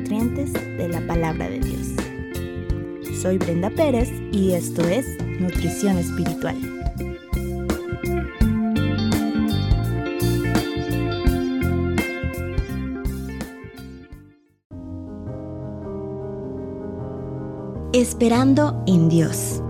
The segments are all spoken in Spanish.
nutrientes de la palabra de Dios. Soy Brenda Pérez y esto es Nutrición Espiritual. Esperando en Dios.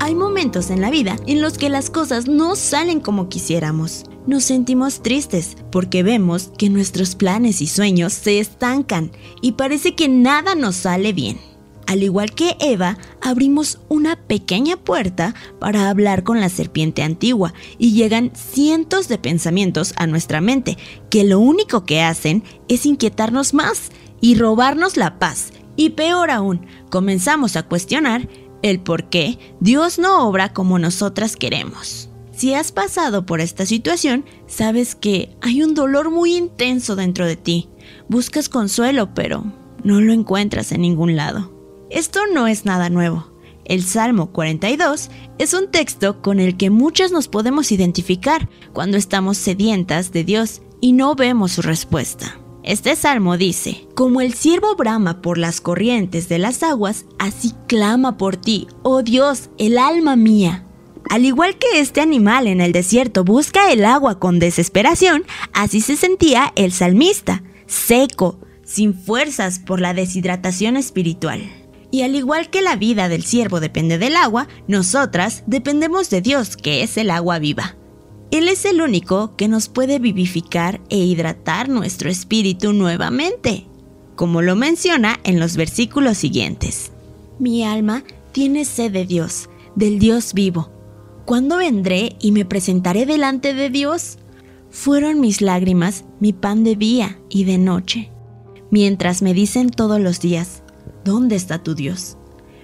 Hay momentos en la vida en los que las cosas no salen como quisiéramos. Nos sentimos tristes porque vemos que nuestros planes y sueños se estancan y parece que nada nos sale bien. Al igual que Eva, abrimos una pequeña puerta para hablar con la serpiente antigua y llegan cientos de pensamientos a nuestra mente que lo único que hacen es inquietarnos más y robarnos la paz. Y peor aún, comenzamos a cuestionar el por qué Dios no obra como nosotras queremos. Si has pasado por esta situación, sabes que hay un dolor muy intenso dentro de ti. Buscas consuelo, pero no lo encuentras en ningún lado. Esto no es nada nuevo. El Salmo 42 es un texto con el que muchas nos podemos identificar cuando estamos sedientas de Dios y no vemos su respuesta. Este salmo dice, como el siervo brama por las corrientes de las aguas, así clama por ti, oh Dios, el alma mía. Al igual que este animal en el desierto busca el agua con desesperación, así se sentía el salmista, seco, sin fuerzas por la deshidratación espiritual. Y al igual que la vida del siervo depende del agua, nosotras dependemos de Dios, que es el agua viva. Él es el único que nos puede vivificar e hidratar nuestro espíritu nuevamente, como lo menciona en los versículos siguientes. Mi alma tiene sed de Dios, del Dios vivo. ¿Cuándo vendré y me presentaré delante de Dios? Fueron mis lágrimas mi pan de día y de noche, mientras me dicen todos los días, ¿dónde está tu Dios?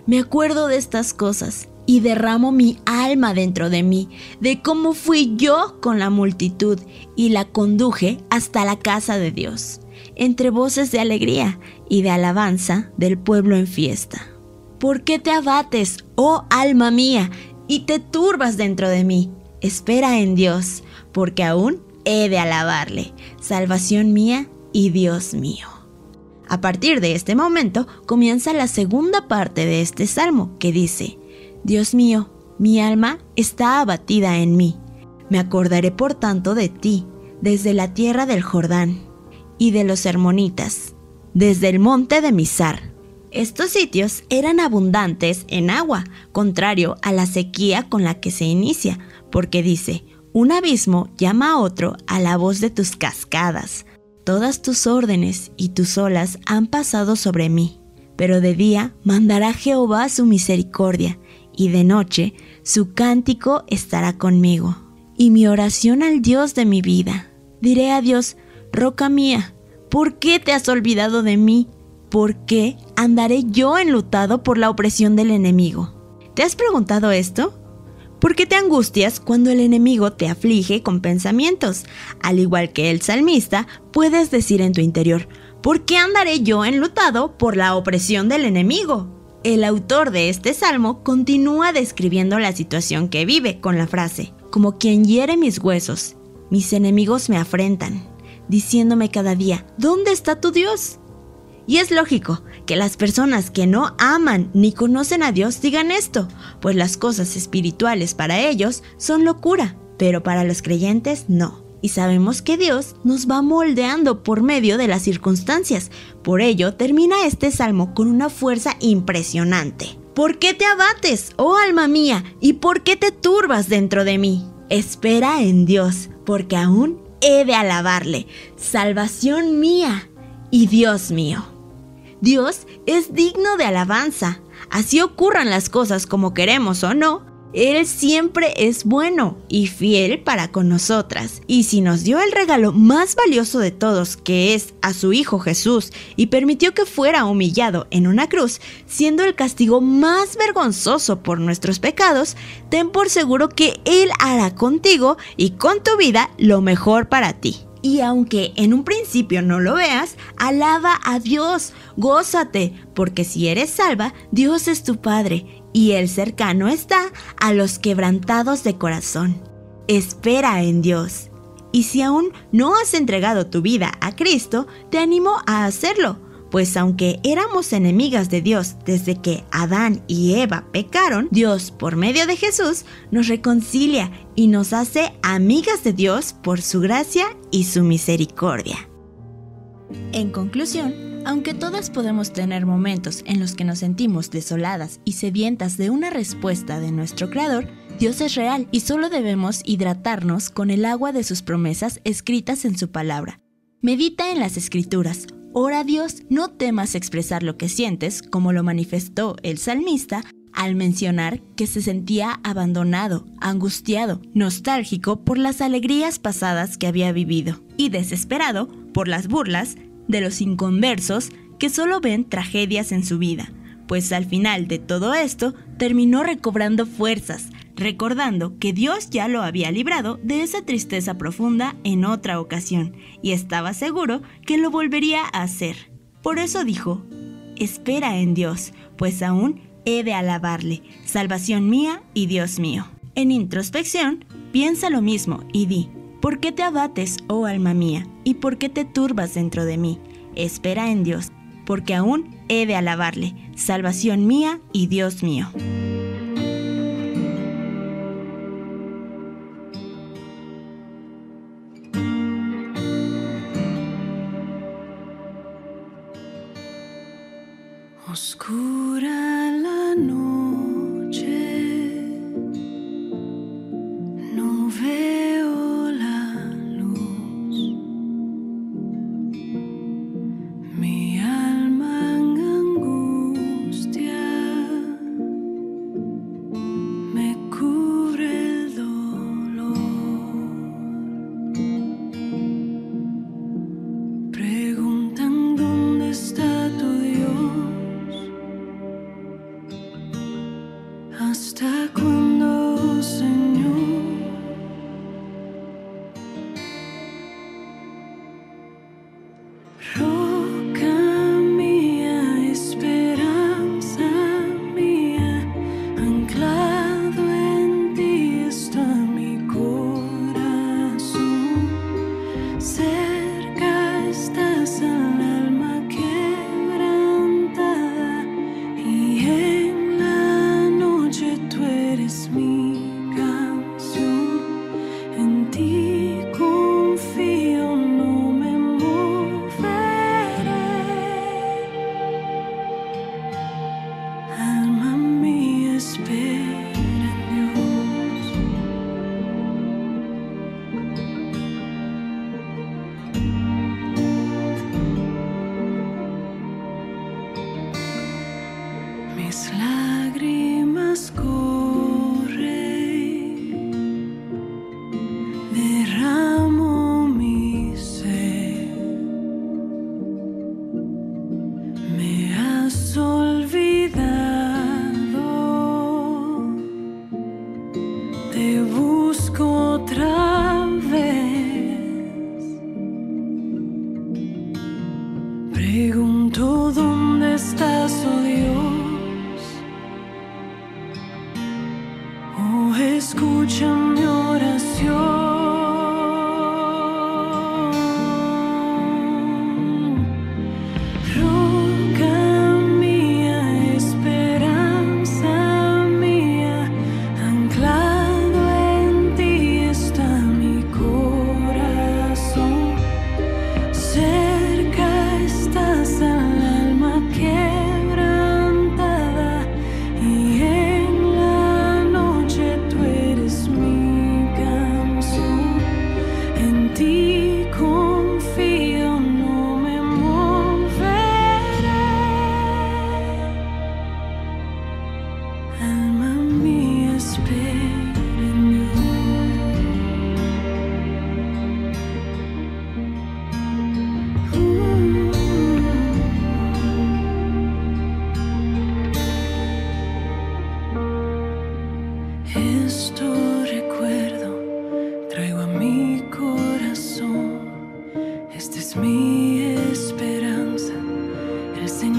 Me acuerdo de estas cosas y derramo mi alma dentro de mí, de cómo fui yo con la multitud y la conduje hasta la casa de Dios, entre voces de alegría y de alabanza del pueblo en fiesta. ¿Por qué te abates, oh alma mía, y te turbas dentro de mí? Espera en Dios, porque aún he de alabarle, salvación mía y Dios mío. A partir de este momento comienza la segunda parte de este salmo que dice, Dios mío, mi alma está abatida en mí. Me acordaré por tanto de ti, desde la tierra del Jordán y de los Hermonitas, desde el monte de Misar. Estos sitios eran abundantes en agua, contrario a la sequía con la que se inicia, porque dice, un abismo llama a otro a la voz de tus cascadas. Todas tus órdenes y tus olas han pasado sobre mí, pero de día mandará Jehová su misericordia y de noche su cántico estará conmigo. Y mi oración al Dios de mi vida. Diré a Dios, roca mía, ¿por qué te has olvidado de mí? ¿Por qué andaré yo enlutado por la opresión del enemigo? ¿Te has preguntado esto? ¿Por qué te angustias cuando el enemigo te aflige con pensamientos? Al igual que el salmista, puedes decir en tu interior, ¿por qué andaré yo enlutado por la opresión del enemigo? El autor de este salmo continúa describiendo la situación que vive con la frase, como quien hiere mis huesos, mis enemigos me afrentan, diciéndome cada día, ¿dónde está tu Dios? Y es lógico que las personas que no aman ni conocen a Dios digan esto, pues las cosas espirituales para ellos son locura, pero para los creyentes no y sabemos que Dios nos va moldeando por medio de las circunstancias. Por ello, termina este salmo con una fuerza impresionante. ¿Por qué te abates, oh alma mía? ¿Y por qué te turbas dentro de mí? Espera en Dios, porque aún he de alabarle, salvación mía y Dios mío. Dios es digno de alabanza. Así ocurran las cosas como queremos o no, él siempre es bueno y fiel para con nosotras. Y si nos dio el regalo más valioso de todos, que es a su Hijo Jesús, y permitió que fuera humillado en una cruz, siendo el castigo más vergonzoso por nuestros pecados, ten por seguro que Él hará contigo y con tu vida lo mejor para ti. Y aunque en un principio no lo veas, alaba a Dios, gózate, porque si eres salva, Dios es tu Padre y el cercano está a los quebrantados de corazón. espera en Dios. Y si aún no has entregado tu vida a Cristo, te animo a hacerlo, pues aunque éramos enemigas de Dios desde que Adán y Eva pecaron, Dios por medio de Jesús nos reconcilia y nos hace amigas de Dios por su gracia y su misericordia. En conclusión, aunque todas podemos tener momentos en los que nos sentimos desoladas y sedientas de una respuesta de nuestro Creador, Dios es real y solo debemos hidratarnos con el agua de sus promesas escritas en su palabra. Medita en las escrituras. Ora a Dios, no temas expresar lo que sientes, como lo manifestó el salmista al mencionar que se sentía abandonado, angustiado, nostálgico por las alegrías pasadas que había vivido y desesperado por las burlas de los inconversos que solo ven tragedias en su vida, pues al final de todo esto terminó recobrando fuerzas, recordando que Dios ya lo había librado de esa tristeza profunda en otra ocasión y estaba seguro que lo volvería a hacer. Por eso dijo, espera en Dios, pues aún he de alabarle, salvación mía y Dios mío. En introspección, piensa lo mismo y di, ¿por qué te abates, oh alma mía? ¿Y por qué te turbas dentro de mí? Espera en Dios, porque aún he de alabarle, salvación mía y Dios mío. Moscou.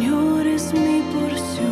Señor es mi porción.